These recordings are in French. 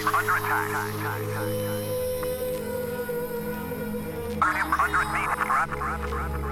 flight. We're under attack. Under 100 meters. Grab.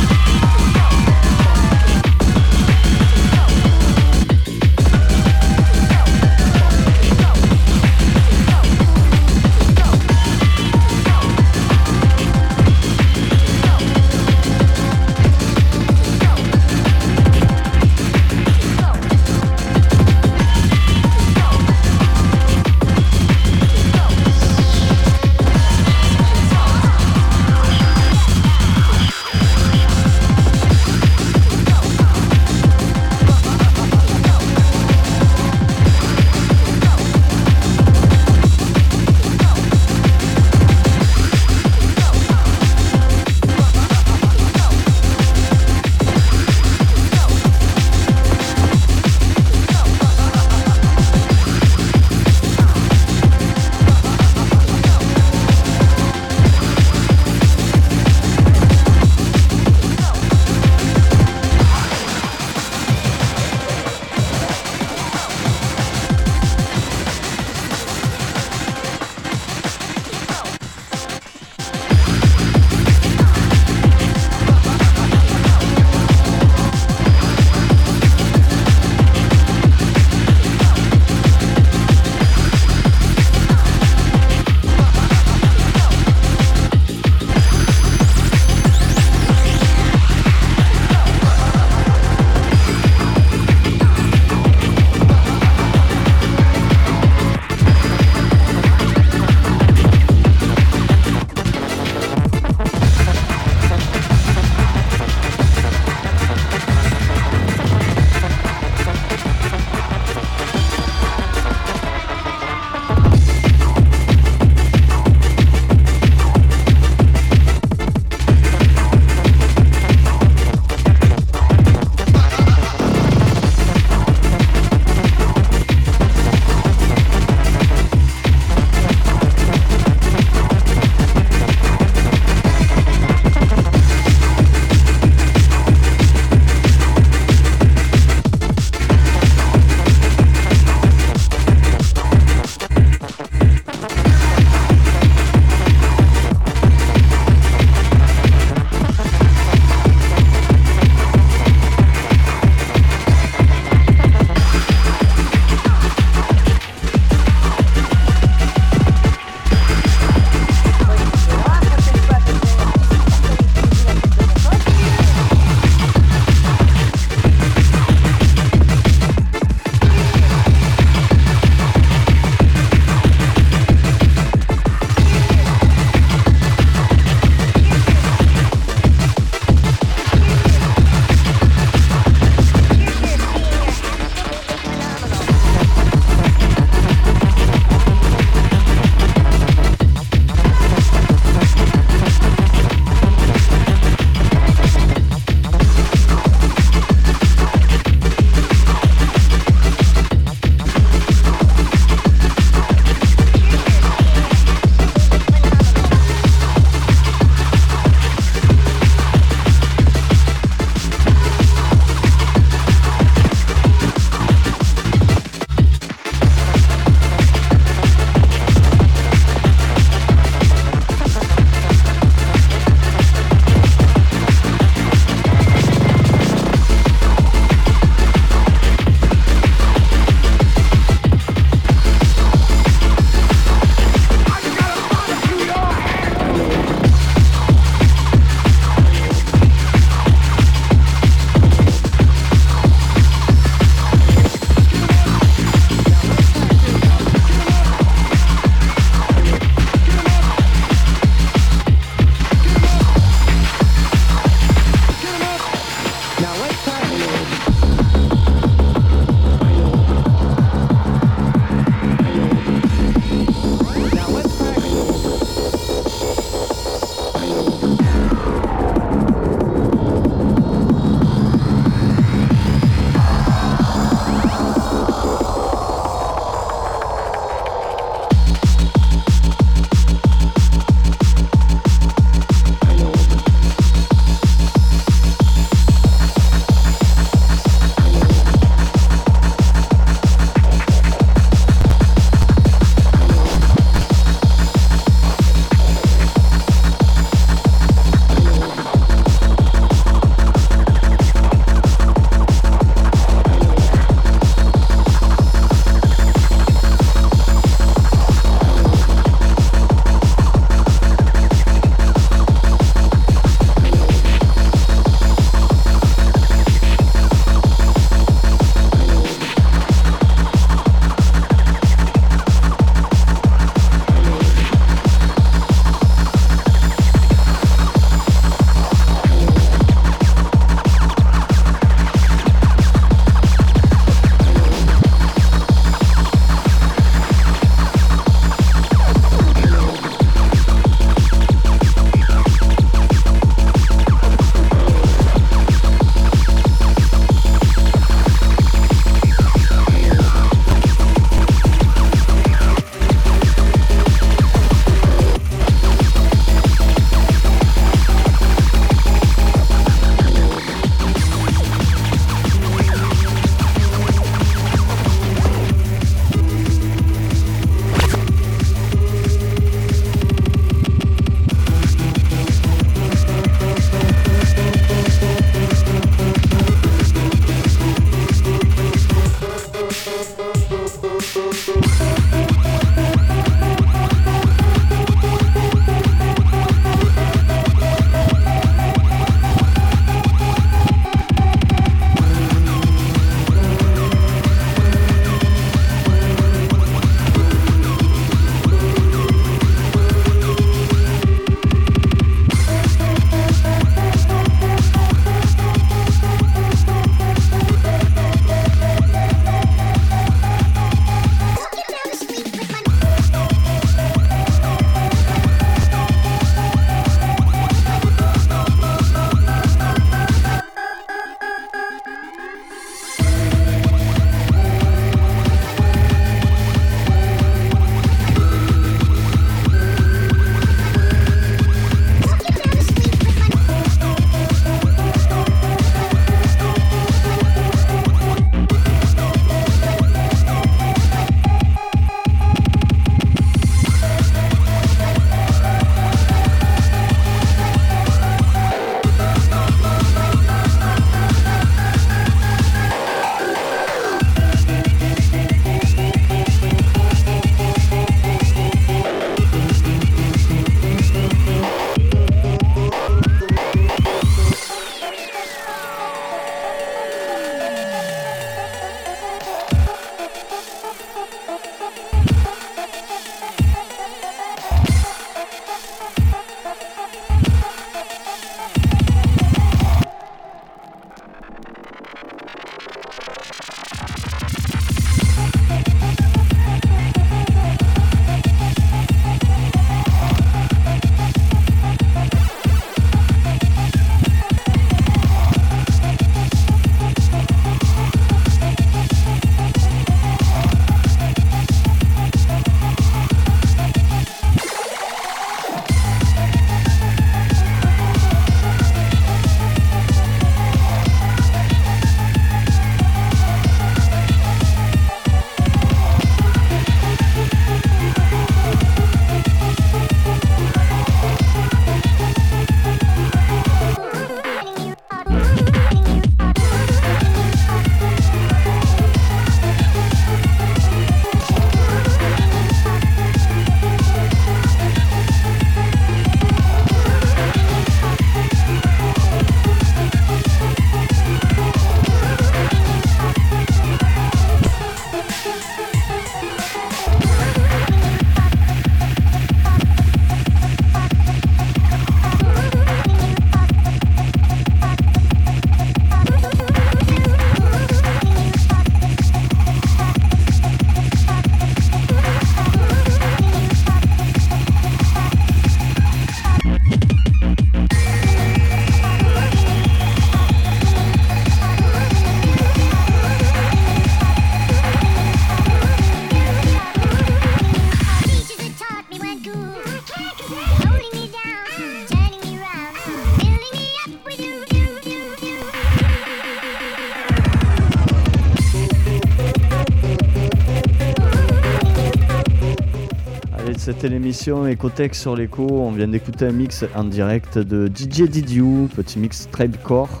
L'émission Ecotech sur l'écho. On vient d'écouter un mix en direct de DJ Didiou, petit mix Tradecore.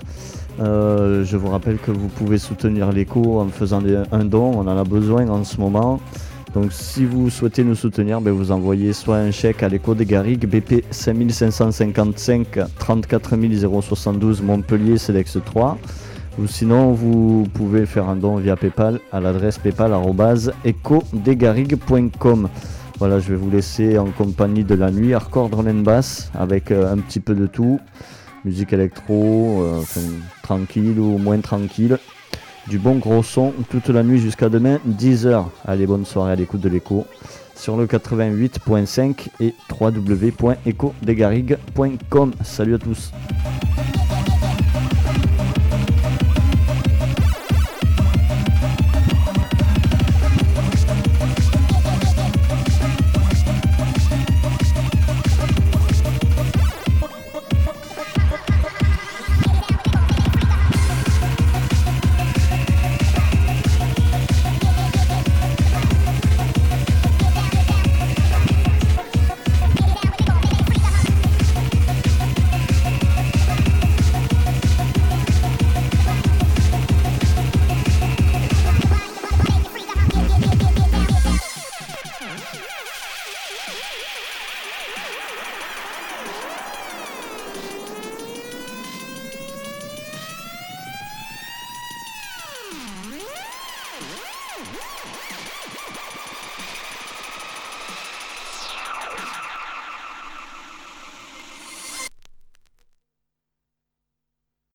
Euh, je vous rappelle que vous pouvez soutenir l'écho en faisant un don, on en a besoin en ce moment. Donc si vous souhaitez nous soutenir, ben, vous envoyez soit un chèque à l'écho des Garrigues, BP 5555 34 072 Montpellier, Sedex 3. Ou sinon, vous pouvez faire un don via PayPal à l'adresse paypal.ecodesgarrigues.com. Voilà, je vais vous laisser en compagnie de la nuit, hardcore drum bass, avec euh, un petit peu de tout. Musique électro, euh, tranquille ou moins tranquille. Du bon gros son toute la nuit jusqu'à demain, 10h. Allez, bonne soirée à l'écoute de l'écho sur le 88.5 et www.ecodesgarrigues.com. Salut à tous.